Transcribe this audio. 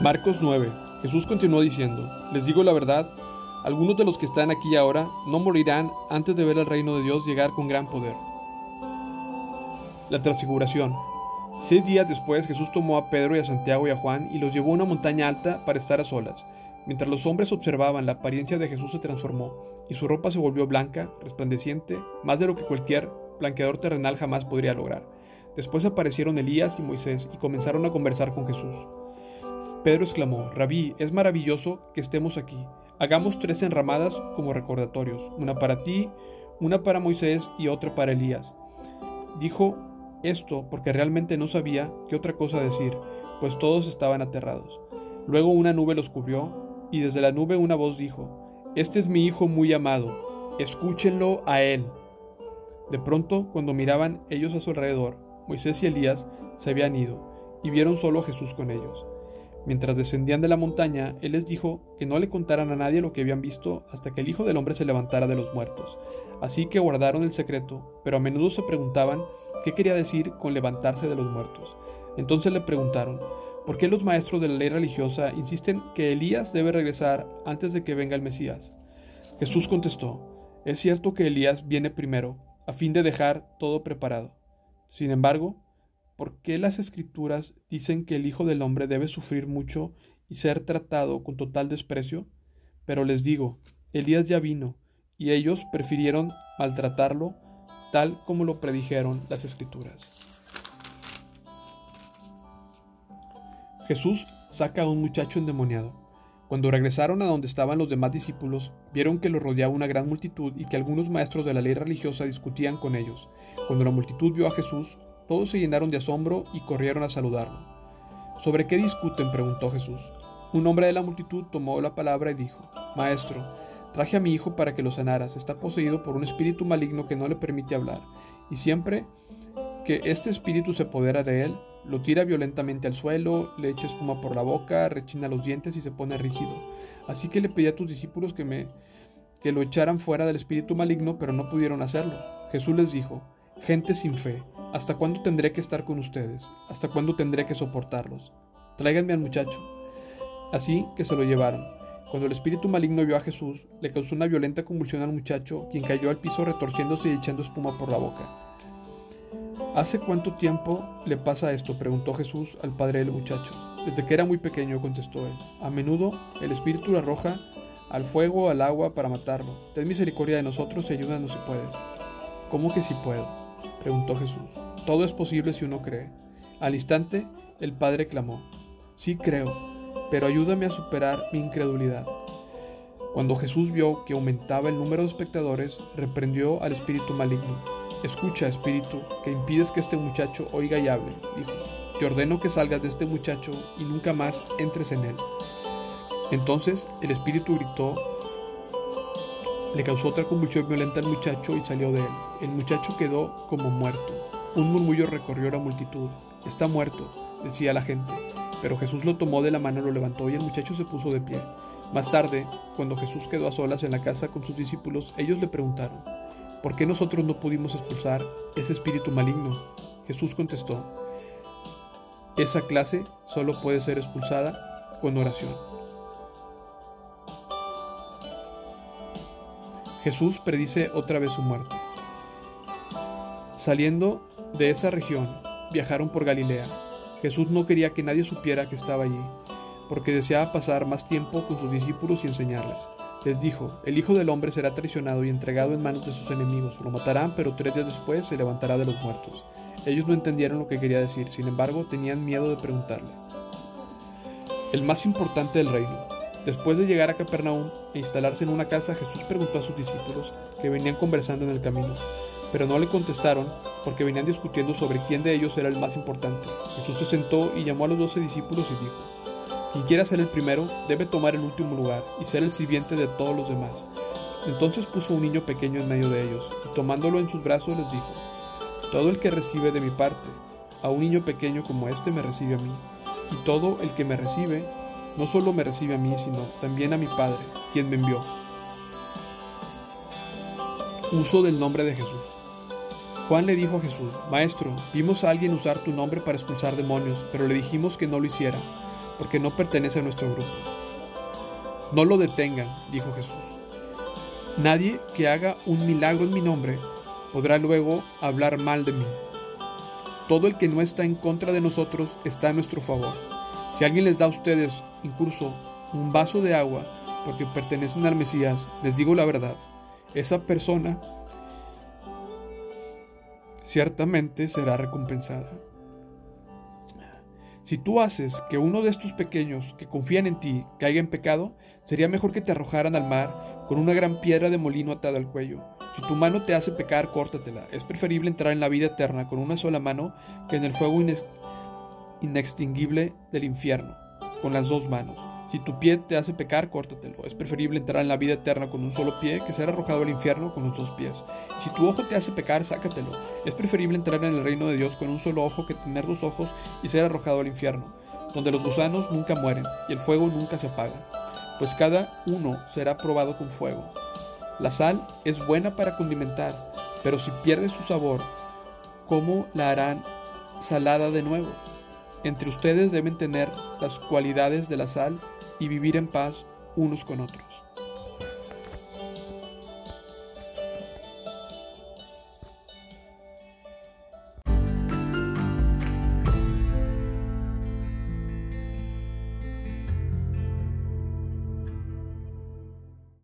Marcos 9. Jesús continuó diciendo, Les digo la verdad, algunos de los que están aquí ahora no morirán antes de ver el reino de Dios llegar con gran poder. La transfiguración. Seis días después Jesús tomó a Pedro y a Santiago y a Juan y los llevó a una montaña alta para estar a solas. Mientras los hombres observaban, la apariencia de Jesús se transformó y su ropa se volvió blanca, resplandeciente, más de lo que cualquier blanqueador terrenal jamás podría lograr. Después aparecieron Elías y Moisés y comenzaron a conversar con Jesús. Pedro exclamó, Rabí, es maravilloso que estemos aquí. Hagamos tres enramadas como recordatorios, una para ti, una para Moisés y otra para Elías. Dijo esto porque realmente no sabía qué otra cosa decir, pues todos estaban aterrados. Luego una nube los cubrió, y desde la nube una voz dijo, Este es mi Hijo muy amado, escúchenlo a él. De pronto, cuando miraban ellos a su alrededor, Moisés y Elías se habían ido, y vieron solo a Jesús con ellos. Mientras descendían de la montaña, él les dijo que no le contaran a nadie lo que habían visto hasta que el Hijo del Hombre se levantara de los muertos. Así que guardaron el secreto, pero a menudo se preguntaban qué quería decir con levantarse de los muertos. Entonces le preguntaron, ¿por qué los maestros de la ley religiosa insisten que Elías debe regresar antes de que venga el Mesías? Jesús contestó, es cierto que Elías viene primero, a fin de dejar todo preparado. Sin embargo, ¿por qué las escrituras dicen que el Hijo del Hombre debe sufrir mucho y ser tratado con total desprecio? Pero les digo, Elías ya vino, y ellos prefirieron maltratarlo tal como lo predijeron las escrituras. Jesús saca a un muchacho endemoniado. Cuando regresaron a donde estaban los demás discípulos, vieron que lo rodeaba una gran multitud y que algunos maestros de la ley religiosa discutían con ellos. Cuando la multitud vio a Jesús, todos se llenaron de asombro y corrieron a saludarlo. ¿Sobre qué discuten? preguntó Jesús. Un hombre de la multitud tomó la palabra y dijo, Maestro, traje a mi hijo para que lo sanaras. Está poseído por un espíritu maligno que no le permite hablar. Y siempre que este espíritu se apodera de él, lo tira violentamente al suelo, le echa espuma por la boca, rechina los dientes y se pone rígido. Así que le pedí a tus discípulos que me que lo echaran fuera del espíritu maligno, pero no pudieron hacerlo. Jesús les dijo, gente sin fe, ¿Hasta cuándo tendré que estar con ustedes? ¿Hasta cuándo tendré que soportarlos? Tráiganme al muchacho. Así que se lo llevaron. Cuando el espíritu maligno vio a Jesús, le causó una violenta convulsión al muchacho, quien cayó al piso retorciéndose y echando espuma por la boca. ¿Hace cuánto tiempo le pasa esto? preguntó Jesús al padre del muchacho. Desde que era muy pequeño, contestó él. A menudo el espíritu lo arroja al fuego, al agua, para matarlo. Ten misericordia de nosotros y ayúdanos si puedes. ¿Cómo que si puedo? Preguntó Jesús. Todo es posible si uno cree. Al instante, el padre clamó, Sí creo, pero ayúdame a superar mi incredulidad. Cuando Jesús vio que aumentaba el número de espectadores, reprendió al espíritu maligno. Escucha, espíritu, que impides que este muchacho oiga y hable, dijo. Te ordeno que salgas de este muchacho y nunca más entres en él. Entonces el espíritu gritó le causó otra convulsión violenta al muchacho y salió de él. El muchacho quedó como muerto. Un murmullo recorrió la multitud. Está muerto, decía la gente. Pero Jesús lo tomó de la mano, lo levantó y el muchacho se puso de pie. Más tarde, cuando Jesús quedó a solas en la casa con sus discípulos, ellos le preguntaron, ¿por qué nosotros no pudimos expulsar ese espíritu maligno? Jesús contestó, esa clase solo puede ser expulsada con oración. Jesús predice otra vez su muerte. Saliendo de esa región, viajaron por Galilea. Jesús no quería que nadie supiera que estaba allí, porque deseaba pasar más tiempo con sus discípulos y enseñarles. Les dijo, el Hijo del Hombre será traicionado y entregado en manos de sus enemigos. Lo matarán, pero tres días después se levantará de los muertos. Ellos no entendieron lo que quería decir, sin embargo tenían miedo de preguntarle. El más importante del reino, Después de llegar a Capernaum e instalarse en una casa, Jesús preguntó a sus discípulos que venían conversando en el camino, pero no le contestaron porque venían discutiendo sobre quién de ellos era el más importante. Jesús se sentó y llamó a los doce discípulos y dijo, quien quiera ser el primero debe tomar el último lugar y ser el sirviente de todos los demás. Entonces puso un niño pequeño en medio de ellos y tomándolo en sus brazos les dijo, todo el que recibe de mi parte, a un niño pequeño como este me recibe a mí, y todo el que me recibe no solo me recibe a mí, sino también a mi Padre, quien me envió. Uso del nombre de Jesús. Juan le dijo a Jesús, Maestro, vimos a alguien usar tu nombre para expulsar demonios, pero le dijimos que no lo hiciera. porque no pertenece a nuestro grupo. No lo detengan, dijo Jesús. Nadie que haga un milagro en mi nombre podrá luego hablar mal de mí. Todo el que no está en contra de nosotros está a nuestro favor. Si alguien les da a ustedes incluso un vaso de agua porque pertenecen al Mesías, les digo la verdad, esa persona ciertamente será recompensada. Si tú haces que uno de estos pequeños que confían en ti caiga en pecado, sería mejor que te arrojaran al mar con una gran piedra de molino atada al cuello. Si tu mano te hace pecar, córtatela. Es preferible entrar en la vida eterna con una sola mano que en el fuego inextinguible del infierno, con las dos manos. Si tu pie te hace pecar, córtatelo. Es preferible entrar en la vida eterna con un solo pie que ser arrojado al infierno con los dos pies. Si tu ojo te hace pecar, sácatelo. Es preferible entrar en el reino de Dios con un solo ojo que tener dos ojos y ser arrojado al infierno, donde los gusanos nunca mueren y el fuego nunca se apaga, pues cada uno será probado con fuego. La sal es buena para condimentar, pero si pierde su sabor, ¿cómo la harán salada de nuevo? Entre ustedes deben tener las cualidades de la sal y vivir en paz unos con otros.